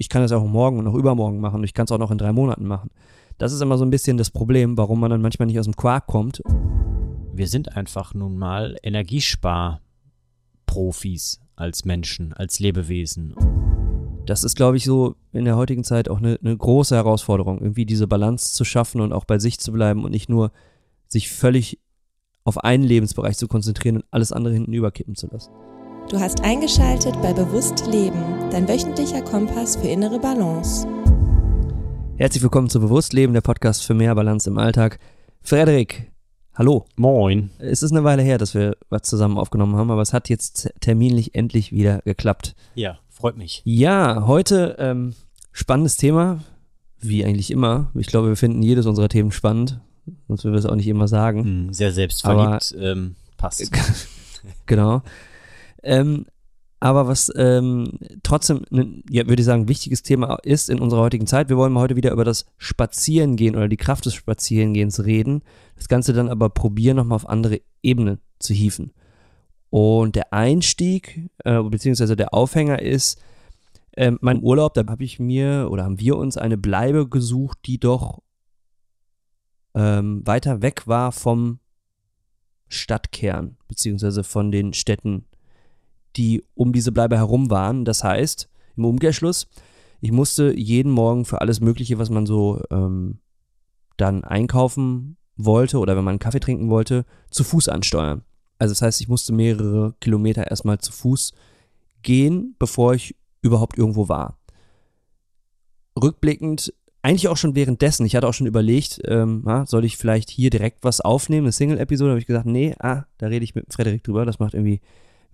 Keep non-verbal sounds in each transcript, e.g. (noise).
ich kann das auch morgen und auch übermorgen machen und ich kann es auch noch in drei Monaten machen. Das ist immer so ein bisschen das Problem, warum man dann manchmal nicht aus dem Quark kommt. Wir sind einfach nun mal Energiesparprofis als Menschen, als Lebewesen. Das ist, glaube ich, so in der heutigen Zeit auch eine, eine große Herausforderung, irgendwie diese Balance zu schaffen und auch bei sich zu bleiben und nicht nur sich völlig auf einen Lebensbereich zu konzentrieren und alles andere hinten überkippen zu lassen. Du hast eingeschaltet bei Bewusst Leben, dein wöchentlicher Kompass für innere Balance. Herzlich willkommen zu Bewusst Leben, der Podcast für mehr Balance im Alltag. Frederik, hallo. Moin. Es ist eine Weile her, dass wir was zusammen aufgenommen haben, aber es hat jetzt terminlich endlich wieder geklappt. Ja, freut mich. Ja, heute ähm, spannendes Thema, wie eigentlich immer. Ich glaube, wir finden jedes unserer Themen spannend, sonst würden wir es auch nicht immer sagen. Hm, sehr selbstverliebt, aber, ähm, passt. (laughs) genau. Ähm, aber was ähm, trotzdem, ne, ja, würde ich sagen, wichtiges Thema ist in unserer heutigen Zeit. Wir wollen mal heute wieder über das Spazierengehen oder die Kraft des Spazierengehens reden. Das Ganze dann aber probieren, nochmal auf andere Ebenen zu hieven. Und der Einstieg, äh, beziehungsweise der Aufhänger ist, äh, mein Urlaub, da habe ich mir oder haben wir uns eine Bleibe gesucht, die doch ähm, weiter weg war vom Stadtkern, beziehungsweise von den Städten, die um diese Bleibe herum waren. Das heißt, im Umkehrschluss, ich musste jeden Morgen für alles Mögliche, was man so ähm, dann einkaufen wollte oder wenn man einen Kaffee trinken wollte, zu Fuß ansteuern. Also das heißt, ich musste mehrere Kilometer erstmal zu Fuß gehen, bevor ich überhaupt irgendwo war. Rückblickend, eigentlich auch schon währenddessen, ich hatte auch schon überlegt, ähm, na, soll ich vielleicht hier direkt was aufnehmen, eine Single-Episode, habe ich gesagt, nee, ah, da rede ich mit Frederik drüber, das macht irgendwie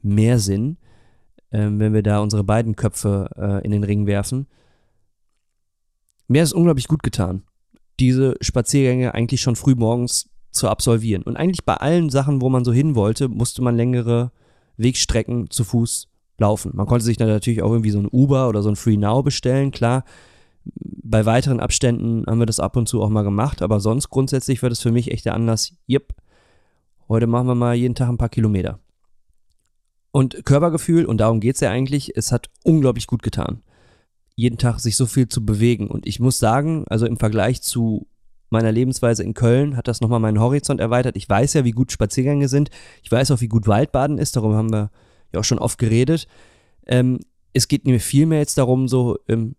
mehr Sinn, ähm, wenn wir da unsere beiden Köpfe äh, in den Ring werfen. Mir ist es unglaublich gut getan, diese Spaziergänge eigentlich schon früh morgens zu absolvieren. Und eigentlich bei allen Sachen, wo man so hin wollte, musste man längere Wegstrecken zu Fuß laufen. Man konnte sich natürlich auch irgendwie so ein Uber oder so ein Free Now bestellen, klar. Bei weiteren Abständen haben wir das ab und zu auch mal gemacht, aber sonst grundsätzlich wird es für mich echt der Anlass, yep, heute machen wir mal jeden Tag ein paar Kilometer. Und Körpergefühl, und darum geht es ja eigentlich, es hat unglaublich gut getan. Jeden Tag sich so viel zu bewegen. Und ich muss sagen, also im Vergleich zu meiner Lebensweise in Köln hat das nochmal meinen Horizont erweitert. Ich weiß ja, wie gut Spaziergänge sind. Ich weiß auch, wie gut Waldbaden ist. Darüber haben wir ja auch schon oft geredet. Ähm, es geht mir viel mehr jetzt darum, so ähm,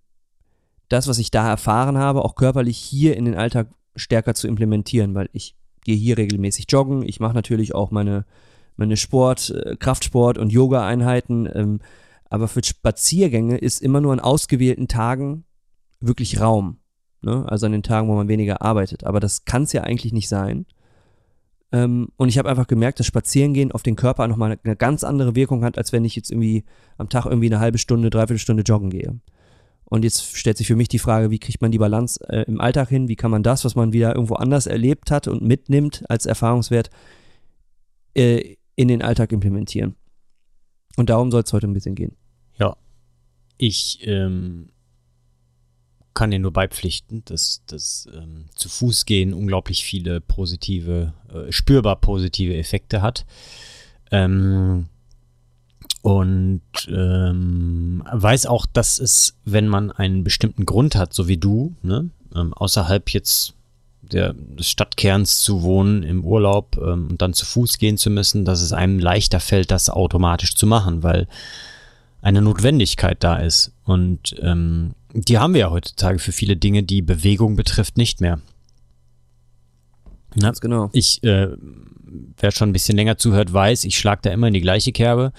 das, was ich da erfahren habe, auch körperlich hier in den Alltag stärker zu implementieren, weil ich gehe hier regelmäßig joggen. Ich mache natürlich auch meine meine Sport, äh, Kraftsport und Yoga-Einheiten. Ähm, aber für Spaziergänge ist immer nur an ausgewählten Tagen wirklich Raum. Ne? Also an den Tagen, wo man weniger arbeitet. Aber das kann es ja eigentlich nicht sein. Ähm, und ich habe einfach gemerkt, dass Spazierengehen auf den Körper nochmal eine ganz andere Wirkung hat, als wenn ich jetzt irgendwie am Tag irgendwie eine halbe Stunde, dreiviertel Stunde joggen gehe. Und jetzt stellt sich für mich die Frage, wie kriegt man die Balance äh, im Alltag hin? Wie kann man das, was man wieder irgendwo anders erlebt hat und mitnimmt als Erfahrungswert, äh, in den Alltag implementieren. Und darum soll es heute ein bisschen gehen. Ja, ich ähm, kann dir nur beipflichten, dass das ähm, zu Fuß gehen unglaublich viele positive, äh, spürbar positive Effekte hat. Ähm, und ähm, weiß auch, dass es, wenn man einen bestimmten Grund hat, so wie du, ne, ähm, außerhalb jetzt der, des Stadtkerns zu wohnen im Urlaub ähm, und dann zu Fuß gehen zu müssen, dass es einem leichter fällt, das automatisch zu machen, weil eine Notwendigkeit da ist. Und ähm, die haben wir ja heutzutage für viele Dinge, die Bewegung betrifft, nicht mehr. Ganz genau. Ich, äh, wer schon ein bisschen länger zuhört, weiß, ich schlage da immer in die gleiche Kerbe.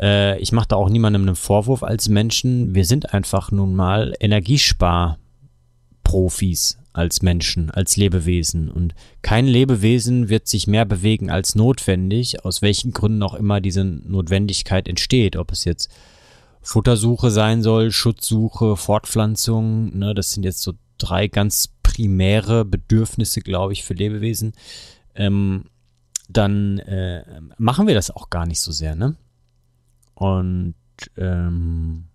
Äh, ich mache da auch niemandem einen Vorwurf als Menschen. Wir sind einfach nun mal Energiesparprofis als Menschen, als Lebewesen. Und kein Lebewesen wird sich mehr bewegen als notwendig, aus welchen Gründen auch immer diese Notwendigkeit entsteht. Ob es jetzt Futtersuche sein soll, Schutzsuche, Fortpflanzung, ne, das sind jetzt so drei ganz primäre Bedürfnisse, glaube ich, für Lebewesen. Ähm, dann äh, machen wir das auch gar nicht so sehr, ne? Und ähm,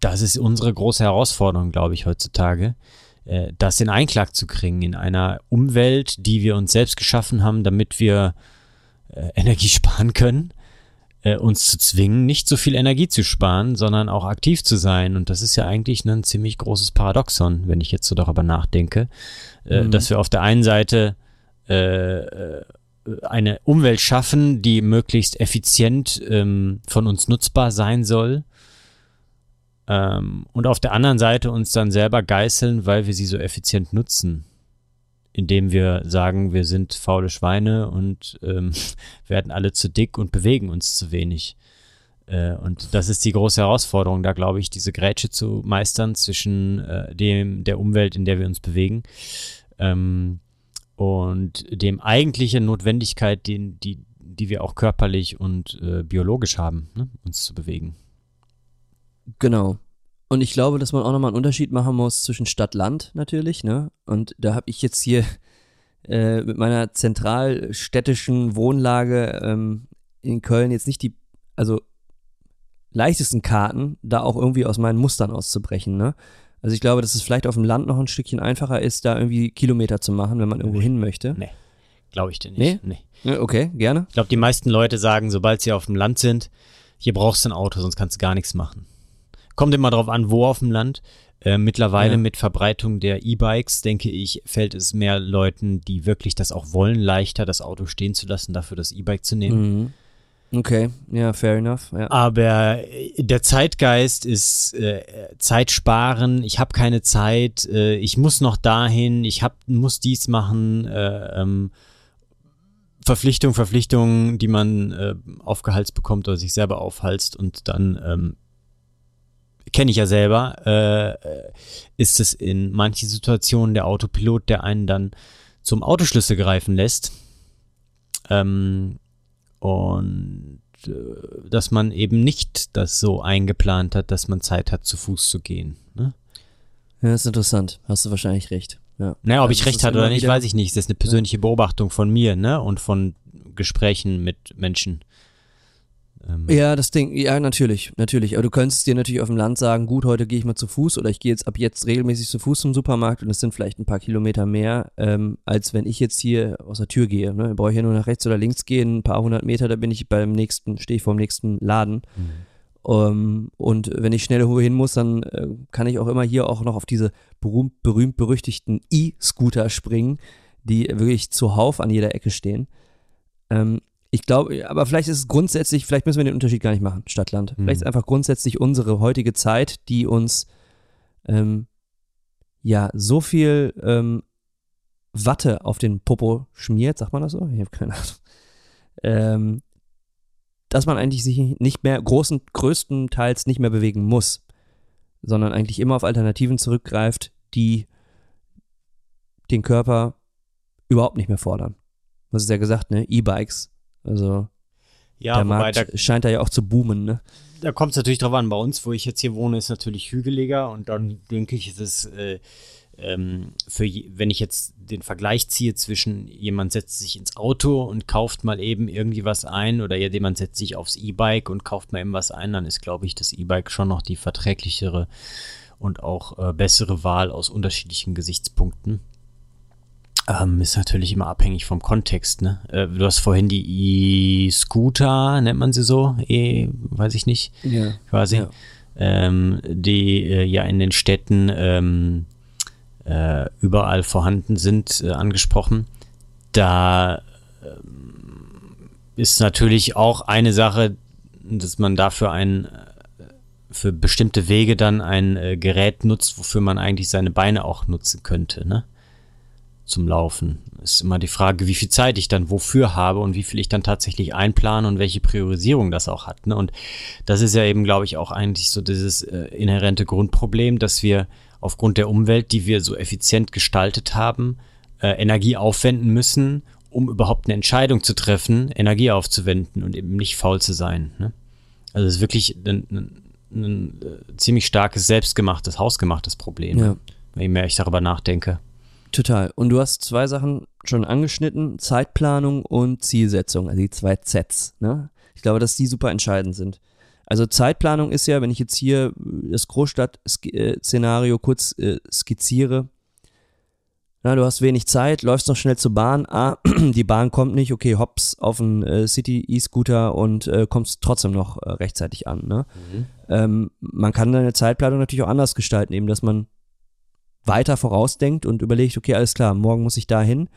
das ist unsere große Herausforderung, glaube ich, heutzutage, äh, das in Einklang zu kriegen in einer Umwelt, die wir uns selbst geschaffen haben, damit wir äh, Energie (laughs) sparen können. äh, uns zu zwingen, nicht so viel Energie zu sparen, sondern auch aktiv zu sein. Und das ist ja eigentlich ein ziemlich großes Paradoxon, wenn ich jetzt so darüber nachdenke, mhm. dass wir auf der einen Seite eine Umwelt schaffen, die möglichst effizient ähm, von uns nutzbar sein soll. Ähm, und auf der anderen Seite uns dann selber geißeln, weil wir sie so effizient nutzen indem wir sagen, wir sind faule Schweine und ähm, (laughs) werden alle zu dick und bewegen uns zu wenig. Äh, und das ist die große Herausforderung, da glaube ich, diese Grätsche zu meistern zwischen äh, dem der Umwelt, in der wir uns bewegen, ähm, und dem eigentlichen Notwendigkeit, die, die, die wir auch körperlich und äh, biologisch haben, ne, uns zu bewegen. Genau. Und ich glaube, dass man auch nochmal einen Unterschied machen muss zwischen Stadt-Land natürlich, ne? Und da habe ich jetzt hier äh, mit meiner zentralstädtischen Wohnlage ähm, in Köln jetzt nicht die, also leichtesten Karten, da auch irgendwie aus meinen Mustern auszubrechen, ne? Also ich glaube, dass es vielleicht auf dem Land noch ein Stückchen einfacher ist, da irgendwie Kilometer zu machen, wenn man irgendwo hin möchte. Nee, glaube ich dir nicht. Nee? nee. Okay, gerne. Ich glaube, die meisten Leute sagen, sobald sie auf dem Land sind, hier brauchst du ein Auto, sonst kannst du gar nichts machen. Kommt immer drauf an, wo auf dem Land. Äh, mittlerweile ja. mit Verbreitung der E-Bikes, denke ich, fällt es mehr Leuten, die wirklich das auch wollen, leichter, das Auto stehen zu lassen, dafür das E-Bike zu nehmen. Mhm. Okay, ja, fair enough. Ja. Aber äh, der Zeitgeist ist äh, Zeit sparen, ich habe keine Zeit, äh, ich muss noch dahin, ich hab, muss dies machen. Äh, ähm, Verpflichtung, Verpflichtung, die man äh, aufgehalst bekommt oder sich selber aufhalst und dann ähm, kenne ich ja selber, äh, ist es in manchen Situationen der Autopilot, der einen dann zum Autoschlüssel greifen lässt. Ähm, und äh, dass man eben nicht das so eingeplant hat, dass man Zeit hat, zu Fuß zu gehen. Ne? Ja, ist interessant. Hast du wahrscheinlich recht. Ja. Naja, ob also ich recht hatte oder nicht, weiß ich nicht. Das ist eine persönliche Beobachtung von mir, ne? Und von Gesprächen mit Menschen. Ähm ja, das Ding, ja, natürlich, natürlich. Aber du könntest dir natürlich auf dem Land sagen, gut, heute gehe ich mal zu Fuß oder ich gehe jetzt ab jetzt regelmäßig zu Fuß zum Supermarkt und es sind vielleicht ein paar Kilometer mehr, ähm, als wenn ich jetzt hier aus der Tür gehe. Ne? Brauche ich ja nur nach rechts oder links gehen, ein paar hundert Meter, da bin ich beim nächsten, stehe ich vor dem nächsten Laden. Mhm. Um, ähm, und wenn ich schnell hin muss, dann äh, kann ich auch immer hier auch noch auf diese berühmt, berühmt berüchtigten E-Scooter springen, die wirklich zuhauf an jeder Ecke stehen. Ähm, ich glaube, aber vielleicht ist es grundsätzlich, vielleicht müssen wir den Unterschied gar nicht machen, Stadtland. Mhm. Vielleicht ist einfach grundsätzlich unsere heutige Zeit, die uns ähm, ja so viel ähm, Watte auf den Popo schmiert, sagt man das so? Ich habe keine Ahnung. Ähm, dass man eigentlich sich nicht mehr großen, größtenteils nicht mehr bewegen muss, sondern eigentlich immer auf Alternativen zurückgreift, die den Körper überhaupt nicht mehr fordern. Das ist ja gesagt, ne? E-Bikes also ja, der Markt da, scheint da ja auch zu boomen, ne? Da kommt es natürlich drauf an. Bei uns, wo ich jetzt hier wohne, ist natürlich hügeliger und dann denke ich, ist es äh, ähm, für wenn ich jetzt den Vergleich ziehe zwischen jemand setzt sich ins Auto und kauft mal eben irgendwie was ein oder jemand setzt sich aufs E-Bike und kauft mal eben was ein, dann ist, glaube ich, das E-Bike schon noch die verträglichere und auch äh, bessere Wahl aus unterschiedlichen Gesichtspunkten. Ähm, ist natürlich immer abhängig vom Kontext, ne? Äh, du hast vorhin die E-Scooter, nennt man sie so? E, weiß ich nicht. Ja. Quasi. Ja. Ähm, die äh, ja in den Städten ähm, äh, überall vorhanden sind, äh, angesprochen. Da ähm, ist natürlich auch eine Sache, dass man dafür ein äh, für bestimmte Wege dann ein äh, Gerät nutzt, wofür man eigentlich seine Beine auch nutzen könnte, ne? Zum Laufen. Ist immer die Frage, wie viel Zeit ich dann wofür habe und wie viel ich dann tatsächlich einplane und welche Priorisierung das auch hat. Ne? Und das ist ja eben, glaube ich, auch eigentlich so dieses äh, inhärente Grundproblem, dass wir aufgrund der Umwelt, die wir so effizient gestaltet haben, äh, Energie aufwenden müssen, um überhaupt eine Entscheidung zu treffen, Energie aufzuwenden und eben nicht faul zu sein. Ne? Also es ist wirklich ein, ein, ein, äh, ziemlich starkes, selbstgemachtes, hausgemachtes Problem, ja. wenn ich mehr ich darüber nachdenke. Total. Und du hast zwei Sachen schon angeschnitten: Zeitplanung und Zielsetzung, also die zwei Zs. Ne? Ich glaube, dass die super entscheidend sind. Also Zeitplanung ist ja, wenn ich jetzt hier das Großstadt-Szenario kurz äh, skizziere, Na, du hast wenig Zeit, läufst noch schnell zur Bahn. Ah, (clears throat) die Bahn kommt nicht. Okay, hops auf einen äh, City E-Scooter und äh, kommst trotzdem noch äh, rechtzeitig an. Ne? Mhm. Ähm, man kann deine Zeitplanung natürlich auch anders gestalten, eben, dass man weiter vorausdenkt und überlegt, okay, alles klar, morgen muss ich da hin.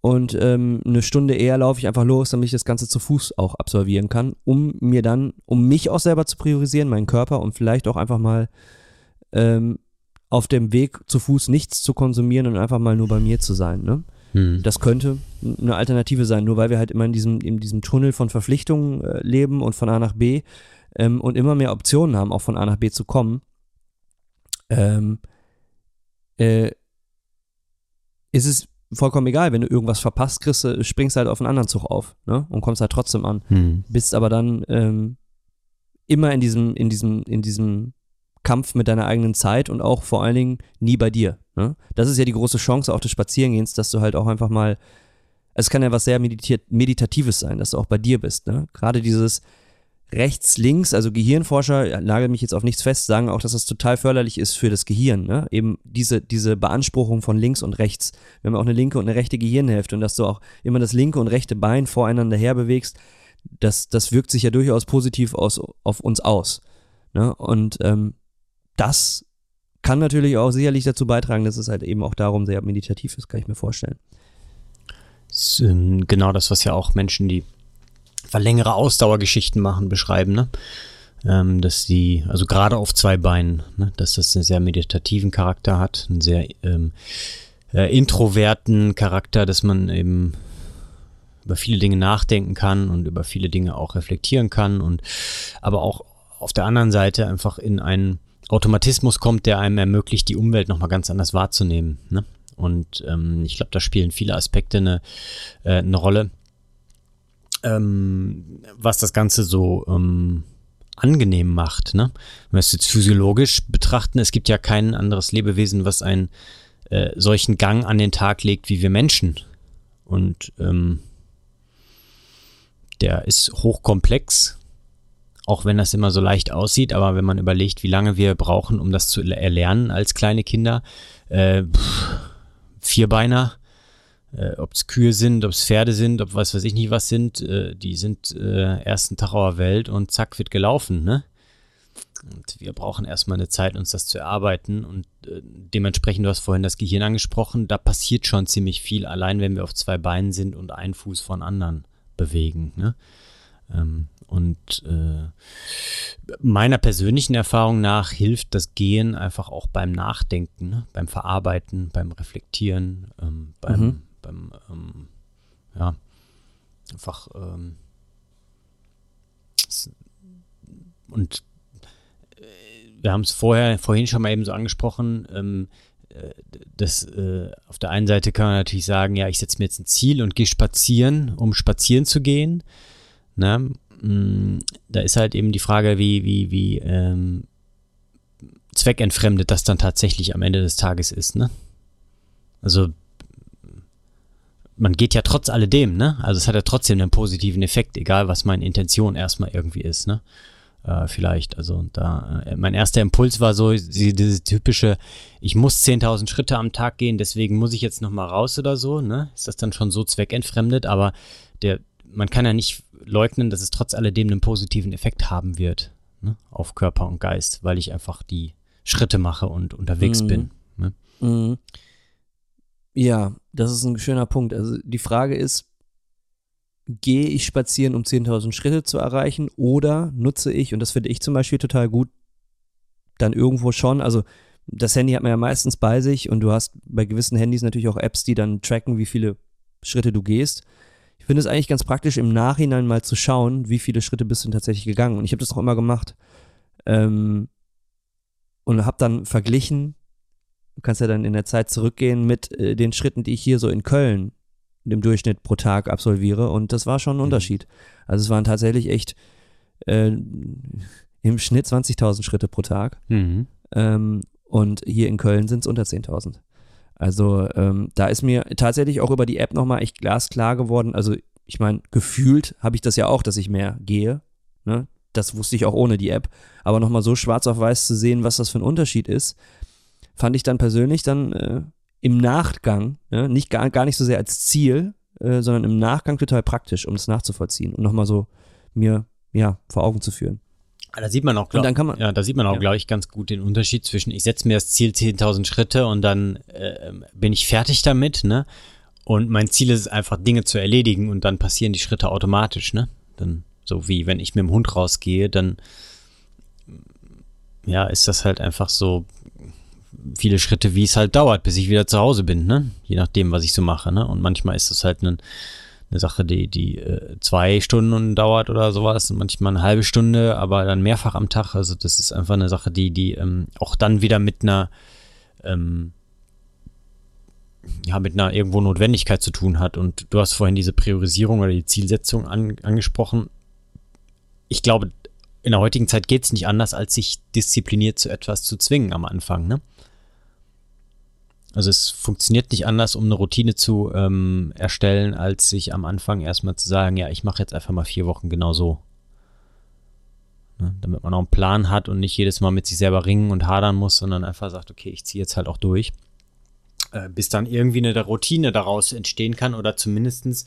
Und ähm, eine Stunde eher laufe ich einfach los, damit ich das Ganze zu Fuß auch absolvieren kann, um mir dann, um mich auch selber zu priorisieren, meinen Körper und vielleicht auch einfach mal ähm, auf dem Weg zu Fuß nichts zu konsumieren und einfach mal nur bei mir zu sein. Ne? Mhm. Das könnte eine Alternative sein, nur weil wir halt immer in diesem, in diesem Tunnel von Verpflichtungen äh, leben und von A nach B ähm, und immer mehr Optionen haben, auch von A nach B zu kommen. Ähm, äh, ist es vollkommen egal, wenn du irgendwas verpasst, kriegst, du- springst halt auf einen anderen Zug auf ne? und kommst halt trotzdem an Mhm. bist aber dann ähm, immer in diesem, in diesem, in diesem Kampf mit deiner eigenen Zeit und auch vor allen Dingen nie bei dir. Ne? Das ist ja die große Chance auch des Spazierengehens, dass du halt auch einfach mal, es kann ja was sehr Meditatives sein, dass du auch bei dir bist. Ne? Gerade dieses rechts, links, also Gehirnforscher, ja, nagel mich jetzt auf nichts fest, sagen auch, dass das total förderlich ist für das Gehirn. Ne? Eben diese, diese Beanspruchung von links und rechts. Wir haben auch eine linke und eine rechte Gehirnhälfte und dass du auch immer das linke und rechte Bein voreinander herbewegst, das, das wirkt sich ja durchaus positiv aus, auf uns aus. Ne? Und ähm, das kann natürlich auch sicherlich dazu beitragen, dass es halt eben auch darum sehr meditativ ist, kann ich mir vorstellen. ähm, genau das, was ja auch Menschen, die längere Ausdauergeschichten machen, beschreiben, ne? Ähm, dass die, also gerade auf zwei Beinen, ne? dass das einen sehr meditativen Charakter hat, einen sehr ähm, äh, introverten Charakter, dass man eben über viele Dinge nachdenken kann und über viele Dinge auch reflektieren kann und aber auch auf der anderen Seite einfach in einen Automatismus kommt, der einem ermöglicht, die Umwelt nochmal ganz anders wahrzunehmen. Ne? Und ähm, ich glaube, da spielen viele Aspekte eine, äh, eine Rolle, ähm, was das Ganze so ähm, angenehm macht. Ne? Wenn wir es jetzt physiologisch betrachten, es gibt ja kein anderes Lebewesen, was einen äh, solchen Gang an den Tag legt wie wir Menschen. Und ähm, der ist hochkomplex, auch wenn das immer so leicht aussieht, aber wenn man überlegt, wie lange wir brauchen, um das zu erlernen als kleine Kinder, äh, Vierbeiner, äh, ob es Kühe sind, ob es Pferde sind, ob was weiß ich nicht was sind, äh, die sind äh, ersten der Welt und zack wird gelaufen, ne? Und wir brauchen erstmal eine Zeit, uns das zu erarbeiten und äh, dementsprechend, du hast vorhin das Gehirn angesprochen, da passiert schon ziemlich viel, allein wenn wir auf zwei Beinen sind und einen Fuß von anderen bewegen, ne? Ähm, und äh, meiner persönlichen Erfahrung nach hilft das Gehen einfach auch beim Nachdenken, ne? beim Verarbeiten, beim Reflektieren, ähm, beim, Mhm. Beim ähm, ja, einfach ähm, und äh, wir haben es vorher, vorhin schon mal eben so angesprochen, ähm, äh, das äh, auf der einen Seite kann man natürlich sagen, ja, ich setze mir jetzt ein Ziel und gehe spazieren, um spazieren zu gehen. Ne? Mm, Da ist halt eben die Frage, wie, wie, wie ähm, zweckentfremdet das dann tatsächlich am Ende des Tages ist, ne? Also man geht ja trotz alledem, ne? Also es hat ja trotzdem einen positiven Effekt, egal was meine Intention erstmal irgendwie ist, ne? Äh, vielleicht, also da, äh, mein erster Impuls war so, die, diese typische, ich muss 10.000 Schritte am Tag gehen, deswegen muss ich jetzt nochmal raus oder so, ne? Ist das dann schon so zweckentfremdet, aber der, man kann ja nicht leugnen, dass es trotz alledem einen positiven Effekt haben wird, ne? Auf Körper und Geist, weil ich einfach die Schritte mache und unterwegs Mhm. bin. Ne? Mhm. Ja, das ist ein schöner Punkt. Also die Frage ist, gehe ich spazieren, um 10.000 Schritte zu erreichen oder nutze ich, und das finde ich zum Beispiel total gut, dann irgendwo schon, also das Handy hat man ja meistens bei sich und du hast bei gewissen Handys natürlich auch Apps, die dann tracken, wie viele Schritte du gehst. Ich finde es eigentlich ganz praktisch, im Nachhinein mal zu schauen, wie viele Schritte bist du denn tatsächlich gegangen. Und ich habe das auch immer gemacht. Ähm, und habe dann verglichen, du kannst ja dann in der Zeit zurückgehen mit äh, den Schritten, die ich hier so in Köln im Durchschnitt pro Tag absolviere. Und das war schon ein Mhm. Unterschied. Also es waren tatsächlich echt äh, im Schnitt 20.000 Schritte pro Tag. Mhm. Ähm, und hier in Köln sind es unter 10.000. Also ähm, da ist mir tatsächlich auch über die App nochmal echt glasklar geworden. Also ich meine, gefühlt habe ich das ja auch, dass ich mehr gehe. Ne? Das wusste ich auch ohne die App. Aber nochmal so schwarz auf weiß zu sehen, was das für ein Unterschied ist, fand ich dann persönlich dann äh, im Nachgang, ne, nicht gar, gar nicht so sehr als Ziel, äh, sondern im Nachgang total praktisch, um das nachzuvollziehen und nochmal so mir ja vor Augen zu führen. Da sieht man auch, glaub, Und dann kann man- ja, da sieht man auch, Ja. glaube ich, ganz gut den Unterschied zwischen, ich setze mir das Ziel 10.000 Schritte und dann äh, bin ich fertig damit, ne? Und mein Ziel ist es einfach, Dinge zu erledigen und dann passieren die Schritte automatisch, ne? Dann, so wie wenn ich mit dem Hund rausgehe, dann, ja, ist das halt einfach so viele Schritte, wie es halt dauert, bis ich wieder zu Hause bin, ne? Je nachdem, was ich so mache, ne? Und manchmal ist das halt ein, eine Sache, die, die äh, zwei Stunden dauert oder sowas und manchmal eine halbe Stunde, aber dann mehrfach am Tag. Also das ist einfach eine Sache, die, die ähm, auch dann wieder mit einer ähm, ja, mit einer irgendwo Notwendigkeit zu tun hat. Und du hast vorhin diese Priorisierung oder die Zielsetzung an, angesprochen. Ich glaube, in der heutigen Zeit geht es nicht anders, als sich diszipliniert zu etwas zu zwingen am Anfang, ne? Also es funktioniert nicht anders, um eine Routine zu ähm, erstellen, als sich am Anfang erstmal zu sagen, ja, ich mache jetzt einfach mal vier Wochen genau so. Ne? Damit man auch einen Plan hat und nicht jedes Mal mit sich selber ringen und hadern muss, sondern einfach sagt, okay, ich ziehe jetzt halt auch durch. Äh, bis dann irgendwie eine Routine daraus entstehen kann oder zumindestens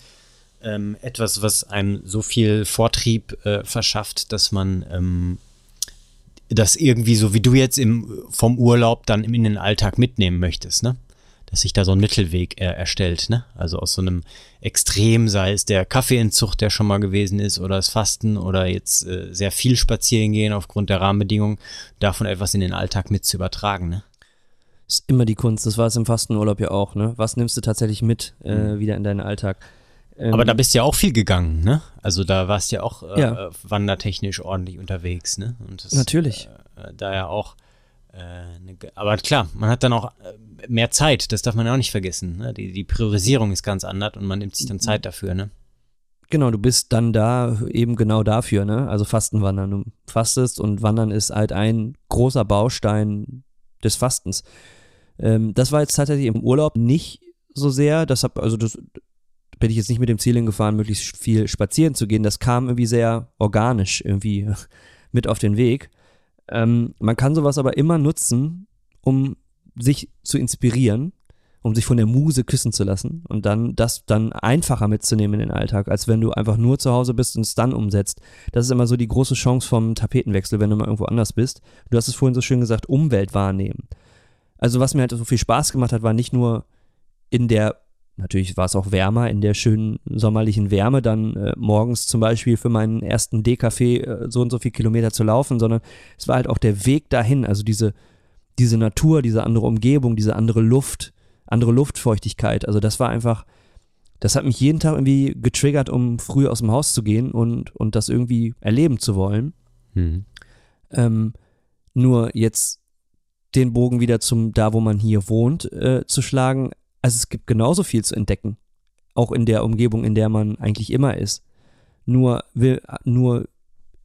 ähm, etwas, was einem so viel Vortrieb äh, verschafft, dass man ähm, das irgendwie so wie du jetzt im, vom Urlaub dann in den Alltag mitnehmen möchtest, ne? Dass sich da so ein Mittelweg äh, erstellt, ne? Also aus so einem Extrem, sei es der Kaffeeentzug, der schon mal gewesen ist, oder das Fasten oder jetzt äh, sehr viel spazieren gehen aufgrund der Rahmenbedingungen, davon etwas in den Alltag mit zu übertragen, ne? Ist immer die Kunst, das war es im Fastenurlaub ja auch, ne? Was nimmst du tatsächlich mit äh, wieder in deinen Alltag? Ähm, Aber da bist du ja auch viel gegangen, ne? Also da warst du ja auch äh, Ja. wandertechnisch ordentlich unterwegs, ne? Und das, Natürlich. Äh, da ja auch. Äh, ne, aber klar, man hat dann auch äh, mehr Zeit, das darf man ja auch nicht vergessen. Ne? Die, die Priorisierung ist ganz anders und man nimmt sich dann Zeit dafür, ne? Genau, du bist dann da eben genau dafür, ne? Also Fastenwandern. Du fastest und Wandern ist halt ein großer Baustein des Fastens. Ähm, das war jetzt tatsächlich im Urlaub nicht so sehr. Das hab, also das bin ich jetzt nicht mit dem Ziel hingefahren, möglichst viel spazieren zu gehen. Das kam irgendwie sehr organisch irgendwie (laughs) mit auf den Weg. Ähm, man kann sowas aber immer nutzen, um sich zu inspirieren, um sich von der Muse küssen zu lassen und dann das dann einfacher mitzunehmen in den Alltag, als wenn du einfach nur zu Hause bist und es dann umsetzt. Das ist immer so die große Chance vom Tapetenwechsel, wenn du mal irgendwo anders bist. Du hast es vorhin so schön gesagt, Umwelt wahrnehmen. Also was mir halt so viel Spaß gemacht hat, war nicht nur in der, natürlich war es auch wärmer, in der schönen sommerlichen Wärme dann äh, morgens zum Beispiel für meinen ersten D-Café äh, so und so viel Kilometer zu laufen, sondern es war halt auch der Weg dahin, also diese, diese Natur, diese andere Umgebung, diese andere Luft, andere Luftfeuchtigkeit. Also das war einfach, das hat mich jeden Tag irgendwie getriggert, um früh aus dem Haus zu gehen und, und das irgendwie erleben zu wollen. Mhm. Ähm, nur jetzt den Bogen wieder zum da, wo man hier wohnt, äh, zu schlagen. Also es gibt genauso viel zu entdecken. Auch in der Umgebung, in der man eigentlich immer ist. Nur, will, nur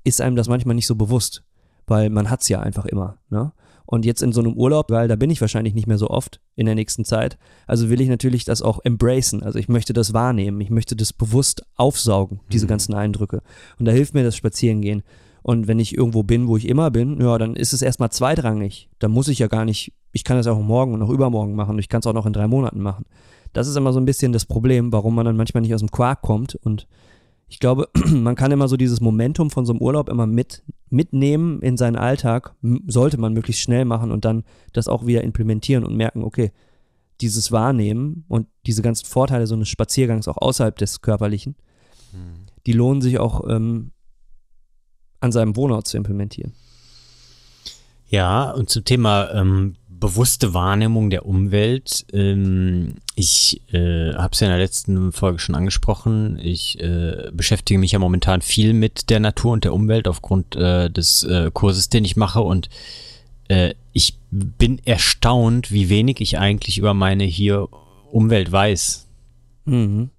ist einem das manchmal nicht so bewusst, weil man hat's ja einfach immer. Ne? Und jetzt in so einem Urlaub, weil da bin ich wahrscheinlich nicht mehr so oft in der nächsten Zeit, also will ich natürlich das auch embracen. Also ich möchte das wahrnehmen, ich möchte das bewusst aufsaugen, diese Mhm. ganzen Eindrücke. Und da hilft mir das Spazierengehen. Und wenn ich irgendwo bin, wo ich immer bin, ja, dann ist es erstmal zweitrangig. Dann muss ich ja gar nicht, ich kann das auch morgen und auch übermorgen machen. Ich kann es auch noch in drei Monaten machen. Das ist immer so ein bisschen das Problem, warum man dann manchmal nicht aus dem Quark kommt. Und ich glaube, (clears throat) man kann immer so dieses Momentum von so einem Urlaub immer mit, mitnehmen in seinen Alltag. Sollte man möglichst schnell machen und dann das auch wieder implementieren und merken, okay, dieses Wahrnehmen und diese ganzen Vorteile so eines Spaziergangs auch außerhalb des Körperlichen, die lohnen sich auch ähm, an seinem Wohnort zu implementieren. Ja, und zum Thema ähm, bewusste Wahrnehmung der Umwelt. Ähm, ich äh, habe es ja in der letzten Folge schon angesprochen. Ich äh, beschäftige mich ja momentan viel mit der Natur und der Umwelt aufgrund äh, des äh, Kurses, den ich mache. Und äh, ich bin erstaunt, wie wenig ich eigentlich über meine hier Umwelt weiß. Mhm.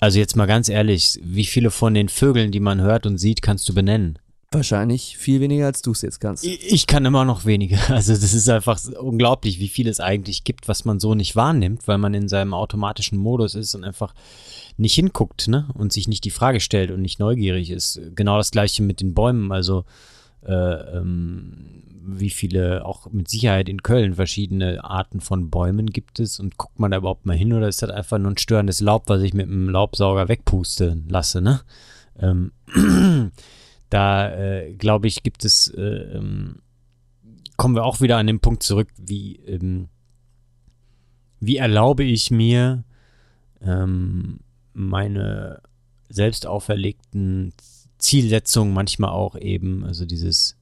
Also jetzt mal ganz ehrlich, wie viele von den Vögeln, die man hört und sieht, kannst du benennen? Wahrscheinlich viel weniger, als du es jetzt kannst. Ich kann immer noch weniger. (laughs) Also das ist einfach unglaublich, wie viel es eigentlich gibt, was man so nicht wahrnimmt, weil man in seinem automatischen Modus ist und einfach nicht hinguckt, ne? Und sich nicht die Frage stellt und nicht neugierig ist. Genau das gleiche mit den Bäumen. Also äh, ähm, wie viele auch mit Sicherheit in Köln verschiedene Arten von Bäumen gibt es und guckt man da überhaupt mal hin oder ist das einfach nur ein störendes Laub, was ich mit einem Laubsauger wegpusten lasse, ne? Ähm, (clears throat) da äh, glaube ich, gibt es, äh, ähm, kommen wir auch wieder an den Punkt zurück, wie, ähm, wie erlaube ich mir, ähm, meine selbst auferlegten Zielsetzungen manchmal auch eben, also dieses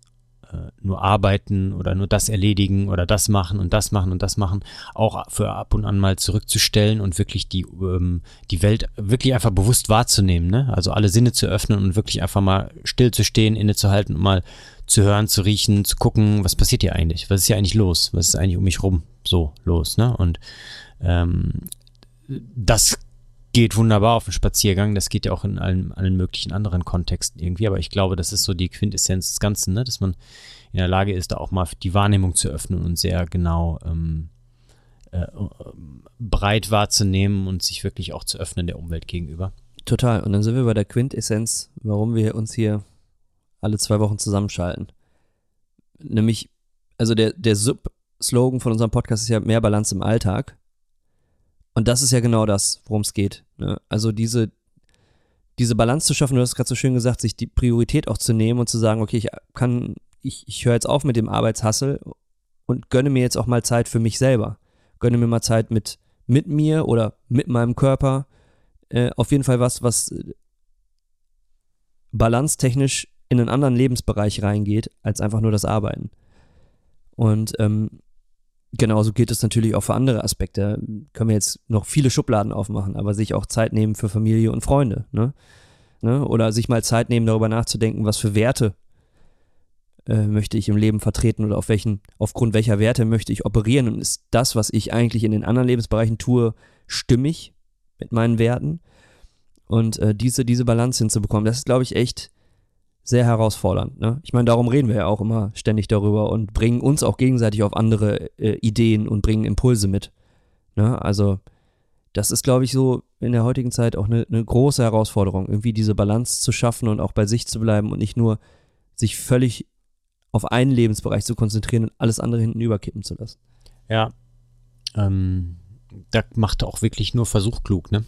äh, nur arbeiten oder nur das erledigen oder das machen und das machen und das machen, auch für ab und an mal zurückzustellen und wirklich die, ähm, die Welt wirklich einfach bewusst wahrzunehmen, ne? Also alle Sinne zu öffnen und wirklich einfach mal still zu stehen, innezuhalten und mal zu hören, zu riechen, zu gucken, was passiert hier eigentlich? Was ist hier eigentlich los? Was ist eigentlich um mich rum so los, ne? Und ähm, das geht wunderbar auf den Spaziergang. Das geht ja auch in allen, allen möglichen anderen Kontexten irgendwie. Aber ich glaube, das ist so die Quintessenz des Ganzen, ne? dass man in der Lage ist, da auch mal die Wahrnehmung zu öffnen und sehr genau ähm, äh, breit wahrzunehmen und sich wirklich auch zu öffnen der Umwelt gegenüber. Total. Und dann sind wir bei der Quintessenz, warum wir uns hier alle zwei Wochen zusammenschalten. Nämlich, also der, der Sub-Slogan von unserem Podcast ist ja mehr Balance im Alltag. Und das ist ja genau das, worum es geht. Ne? Also diese, diese Balance zu schaffen, du hast gerade so schön gesagt, sich die Priorität auch zu nehmen und zu sagen, okay, ich kann, ich, ich höre jetzt auf mit dem Arbeitshassel und gönne mir jetzt auch mal Zeit für mich selber. Gönne mir mal Zeit mit, mit mir oder mit meinem Körper. Äh, auf jeden Fall was, was balancetechnisch in einen anderen Lebensbereich reingeht, als einfach nur das Arbeiten. Und ähm, Genauso gilt es natürlich auch für andere Aspekte. Können wir jetzt noch viele Schubladen aufmachen, aber sich auch Zeit nehmen für Familie und Freunde. Ne? Ne? Oder sich mal Zeit nehmen, darüber nachzudenken, was für Werte äh, möchte ich im Leben vertreten oder auf welchen, aufgrund welcher Werte möchte ich operieren und ist das, was ich eigentlich in den anderen Lebensbereichen tue, stimmig mit meinen Werten? Und äh, diese, diese Balance hinzubekommen, das ist, glaube ich, echt sehr herausfordernd. Ne? Ich meine, darum reden wir ja auch immer ständig darüber und bringen uns auch gegenseitig auf andere äh, Ideen und bringen Impulse mit. Ne? Also das ist, glaube ich, so in der heutigen Zeit auch eine, eine große Herausforderung, irgendwie diese Balance zu schaffen und auch bei sich zu bleiben und nicht nur sich völlig auf einen Lebensbereich zu konzentrieren und alles andere hinten überkippen zu lassen. Ja, ähm, da macht auch wirklich nur Versuch klug, ne?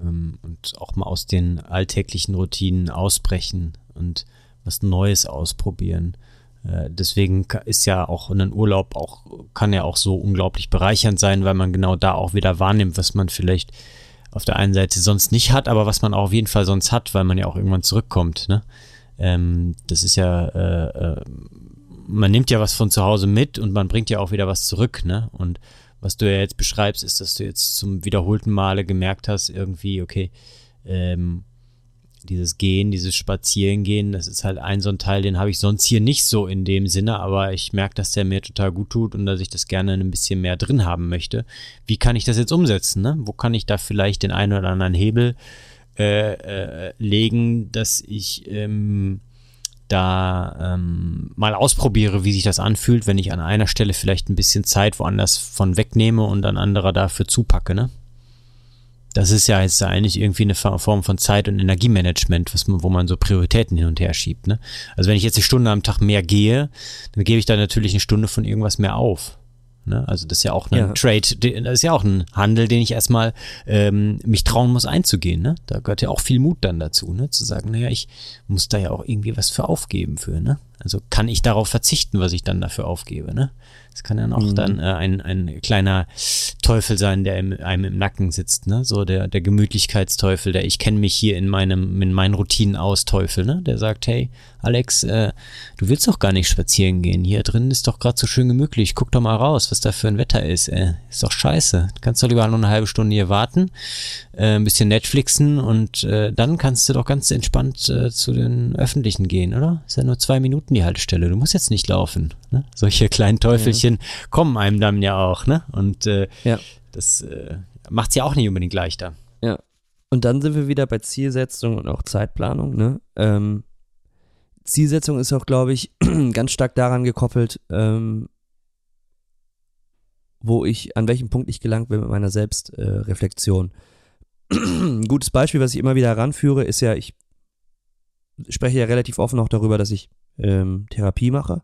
Ähm, und auch mal aus den alltäglichen Routinen ausbrechen und was Neues ausprobieren. Äh, deswegen ist ja auch ein Urlaub auch, kann ja auch so unglaublich bereichernd sein, weil man genau da auch wieder wahrnimmt, was man vielleicht auf der einen Seite sonst nicht hat, aber was man auch auf jeden Fall sonst hat, weil man ja auch irgendwann zurückkommt. Ne? Ähm, das ist ja, äh, äh, man nimmt ja was von zu Hause mit und man bringt ja auch wieder was zurück. Ne? Und was du ja jetzt beschreibst, ist, dass du jetzt zum wiederholten Male gemerkt hast, irgendwie, okay, ähm, dieses Gehen, dieses Spazierengehen, das ist halt ein so ein Teil, den habe ich sonst hier nicht so in dem Sinne, aber ich merke, dass der mir total gut tut und dass ich das gerne ein bisschen mehr drin haben möchte. Wie kann ich das jetzt umsetzen? Ne? Wo kann ich da vielleicht den einen oder anderen Hebel äh, äh, legen, dass ich ähm, da ähm, mal ausprobiere, wie sich das anfühlt, wenn ich an einer Stelle vielleicht ein bisschen Zeit woanders von wegnehme und an anderer dafür zupacke, ne? Das ist ja jetzt eigentlich irgendwie eine Form von Zeit- und Energiemanagement, was man, wo man so Prioritäten hin und her schiebt. Ne? Also wenn ich jetzt eine Stunde am Tag mehr gehe, dann gebe ich da natürlich eine Stunde von irgendwas mehr auf. Ne? Also das ist ja auch ein ja. Trade, das ist ja auch ein Handel, den ich erstmal ähm, mich trauen muss einzugehen. Ne? Da gehört ja auch viel Mut dann dazu, ne? zu sagen, naja, ich muss da ja auch irgendwie was für aufgeben für. Ne? Also kann ich darauf verzichten, was ich dann dafür aufgebe. Ne? Das kann dann auch mhm. dann äh, ein, ein kleiner Teufel sein, der im, einem im Nacken sitzt, ne? So der, der Gemütlichkeitsteufel, der ich kenne mich hier in meinem, in meinen Routinen aus Teufel, ne? Der sagt, hey, Alex, äh, du willst doch gar nicht spazieren gehen. Hier drin ist doch gerade so schön gemütlich. Guck doch mal raus, was da für ein Wetter ist. Äh, ist doch scheiße. Du kannst doch lieber nur eine halbe Stunde hier warten, äh, ein bisschen Netflixen und äh, dann kannst du doch ganz entspannt äh, zu den Öffentlichen gehen, oder? Ist ja nur zwei Minuten die Haltestelle. Du musst jetzt nicht laufen. Ne? Solche kleinen Teufelchen ja. kommen einem dann ja auch, ne? Und äh, ja. das äh, macht es ja auch nicht unbedingt leichter. Ja. Und dann sind wir wieder bei Zielsetzung und auch Zeitplanung, ne? Ähm, Zielsetzung ist auch, glaube ich, (clears throat) ganz stark daran gekoppelt, ähm, wo ich, an welchem Punkt ich gelangt bin mit meiner Selbstreflexion. Äh, (clears throat) Ein gutes Beispiel, was ich immer wieder heranführe, ist ja, ich spreche ja relativ offen auch darüber, dass ich ähm, Therapie mache.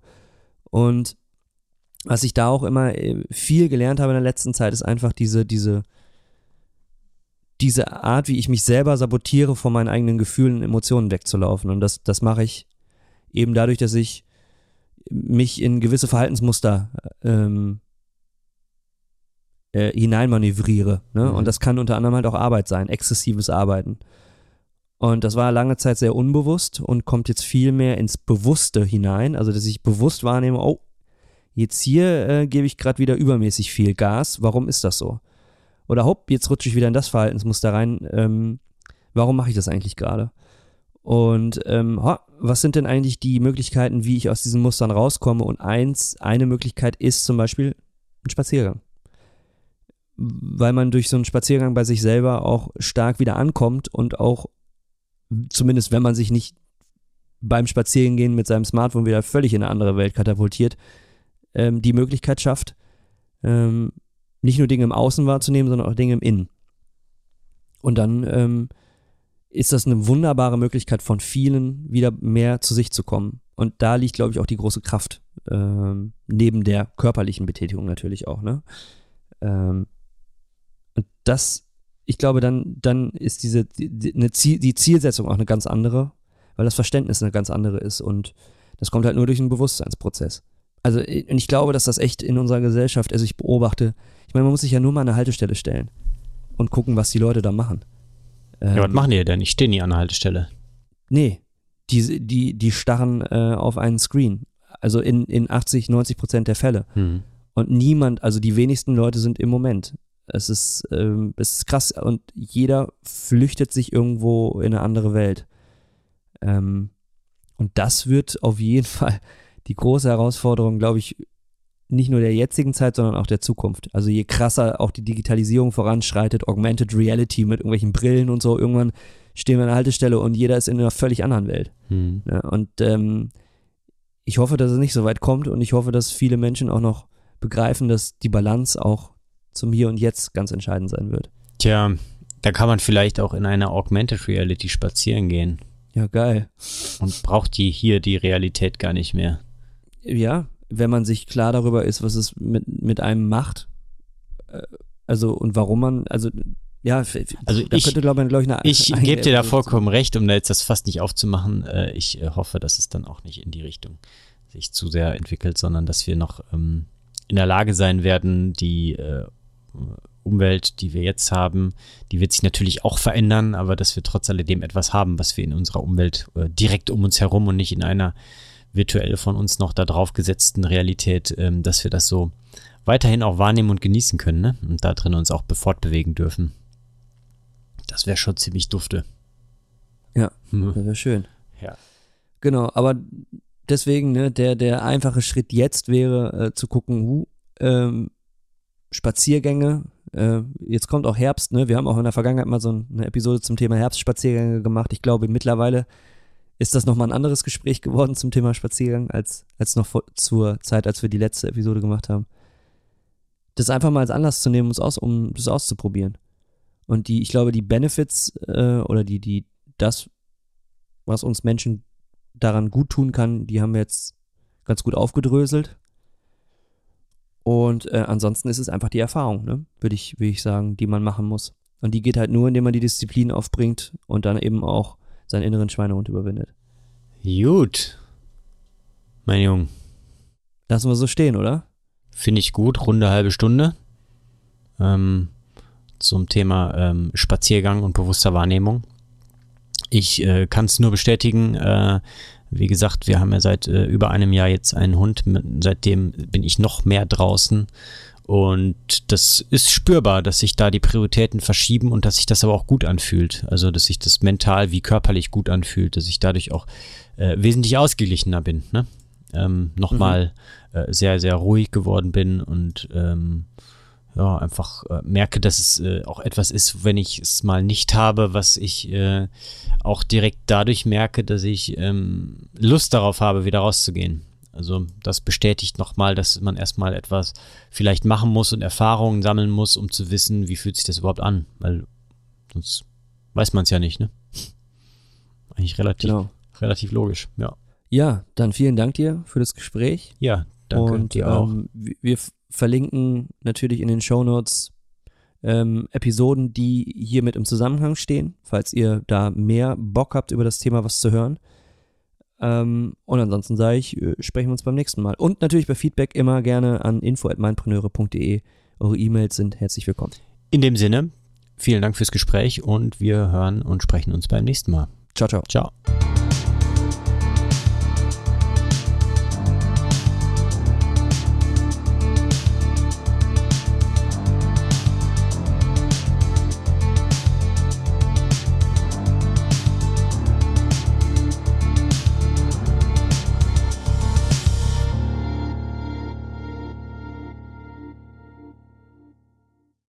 Und was ich da auch immer äh, viel gelernt habe in der letzten Zeit, ist einfach diese, diese, diese Art, wie ich mich selber sabotiere, von meinen eigenen Gefühlen und Emotionen wegzulaufen. Und das, das mache ich eben dadurch, dass ich mich in gewisse Verhaltensmuster ähm, äh, hineinmanövriere. Ne? Mhm. Und das kann unter anderem halt auch Arbeit sein, exzessives Arbeiten. Und das war lange Zeit sehr unbewusst und kommt jetzt viel mehr ins Bewusste hinein. Also, dass ich bewusst wahrnehme, oh, jetzt hier äh, gebe ich gerade wieder übermäßig viel Gas. Warum ist das so? Oder hopp, jetzt rutsche ich wieder in das Verhaltensmuster rein. Ähm, warum mache ich das eigentlich gerade? Und ähm, ho, was sind denn eigentlich die Möglichkeiten, wie ich aus diesen Mustern rauskomme? Und eins, eine Möglichkeit ist zum Beispiel ein Spaziergang. Weil man durch so einen Spaziergang bei sich selber auch stark wieder ankommt und auch zumindest wenn man sich nicht beim Spazierengehen mit seinem Smartphone wieder völlig in eine andere Welt katapultiert, ähm, die Möglichkeit schafft, ähm, nicht nur Dinge im Außen wahrzunehmen, sondern auch Dinge im Innen. Und dann ähm, ist das eine wunderbare Möglichkeit von vielen, wieder mehr zu sich zu kommen. Und da liegt, glaube ich, auch die große Kraft, ähm, neben der körperlichen Betätigung natürlich auch. Ne? Ähm, und das ich glaube, dann, dann ist diese, die, eine Ziel, die Zielsetzung auch eine ganz andere, weil das Verständnis eine ganz andere ist und das kommt halt nur durch einen Bewusstseinsprozess. Also, und ich glaube, dass das echt in unserer Gesellschaft, also ich beobachte, ich meine, man muss sich ja nur mal an eine Haltestelle stellen und gucken, was die Leute da machen. Ja, ähm, was machen die denn? Ich stehe nie an der Haltestelle. Nee, die, die, die starren äh, auf einen Screen. Also in, in 80, 90 Prozent der Fälle. Hm. Und niemand, also die wenigsten Leute sind im Moment. Es ist, ähm, es ist krass und jeder flüchtet sich irgendwo in eine andere Welt. Ähm, und das wird auf jeden (laughs) Fall die große Herausforderung, glaube ich, nicht nur der jetzigen Zeit, sondern auch der Zukunft. Also je krasser auch die Digitalisierung voranschreitet, Augmented Reality mit irgendwelchen Brillen und so, irgendwann stehen wir an der Haltestelle und jeder ist in einer völlig anderen Welt. Hm. Ja, und ähm, ich hoffe, dass es nicht so weit kommt und ich hoffe, dass viele Menschen auch noch begreifen, dass die Balance auch zum Hier und Jetzt ganz entscheidend sein wird. Tja, da kann man vielleicht auch in einer Augmented Reality spazieren gehen. Ja, geil. Und braucht die hier die Realität gar nicht mehr. Ja, wenn man sich klar darüber ist, was es mit, mit einem macht. Äh, also und warum man, also ja, also da ich, könnte, glaube ich, eine Ich gebe dir da vollkommen recht, um da jetzt das fast nicht aufzumachen. Äh, ich äh, hoffe, dass es dann auch nicht in die Richtung sich zu sehr entwickelt, sondern dass wir noch ähm, in der Lage sein werden, die Umwelt, die wir jetzt haben, die wird sich natürlich auch verändern, aber dass wir trotz alledem etwas haben, was wir in unserer Umwelt äh, direkt um uns herum und nicht in einer virtuell von uns noch da drauf gesetzten Realität, ähm, dass wir das so weiterhin auch wahrnehmen und genießen können ne? und da drin uns auch fortbewegen dürfen. Das wäre schon ziemlich dufte. Ja, hm. (laughs) das wäre schön. Ja. Genau, aber deswegen, ne, der, der einfache Schritt jetzt wäre äh, zu gucken, hu, ähm, Spaziergänge. Äh, jetzt kommt auch Herbst, ne? Wir haben auch in der Vergangenheit mal so eine Episode zum Thema Herbstspaziergänge gemacht. Ich glaube, mittlerweile ist das nochmal ein anderes Gespräch geworden zum Thema Spaziergang als, als noch vor, zur Zeit, als wir die letzte Episode gemacht haben. Das einfach mal als Anlass zu nehmen, aus, um das auszuprobieren. Und die, ich glaube, die Benefits äh, oder die, die, das, was uns Menschen daran gut tun kann, die haben wir jetzt ganz gut aufgedröselt. Und äh, ansonsten ist es einfach die Erfahrung, ne? würde ich, würd ich sagen, die man machen muss. Und die geht halt nur, indem man die Disziplin aufbringt und dann eben auch seinen inneren Schweinehund überwindet. Gut. Mein Junge. Lassen wir so stehen, oder? Finde ich gut. Runde halbe Stunde. Ähm, zum Thema ähm, Spaziergang und bewusster Wahrnehmung. Ich äh, kann es nur bestätigen, äh, wie gesagt, wir haben ja seit äh, über einem Jahr jetzt einen Hund. Seitdem bin ich noch mehr draußen. Und das ist spürbar, dass sich da die Prioritäten verschieben und dass sich das aber auch gut anfühlt. Also, dass sich das mental wie körperlich gut anfühlt, dass ich dadurch auch äh, wesentlich ausgeglichener bin. Ne? Ähm, Nochmal mhm. äh, sehr, sehr ruhig geworden bin und ähm, ja, einfach äh, merke, dass es äh, auch etwas ist, wenn ich es mal nicht habe, was ich äh, auch direkt dadurch merke, dass ich ähm, Lust darauf habe, wieder rauszugehen. Also das bestätigt nochmal, dass man erstmal etwas vielleicht machen muss und Erfahrungen sammeln muss, um zu wissen, wie fühlt sich das überhaupt an. Weil sonst weiß man es ja nicht, ne? (laughs) Eigentlich relativ, genau. relativ logisch, ja. Ja, dann vielen Dank dir für das Gespräch. Ja, danke und dir auch. Ähm, wir wir verlinken natürlich in den Shownotes ähm, Episoden, die hier mit im Zusammenhang stehen, falls ihr da mehr Bock habt, über das Thema was zu hören. Ähm, und ansonsten sage ich, äh, sprechen wir uns beim nächsten Mal. Und natürlich bei Feedback immer gerne an info.meinpreneure.de. Eure E-Mails sind herzlich willkommen. In dem Sinne, vielen Dank fürs Gespräch und wir hören und sprechen uns beim nächsten Mal. Ciao, ciao. Ciao.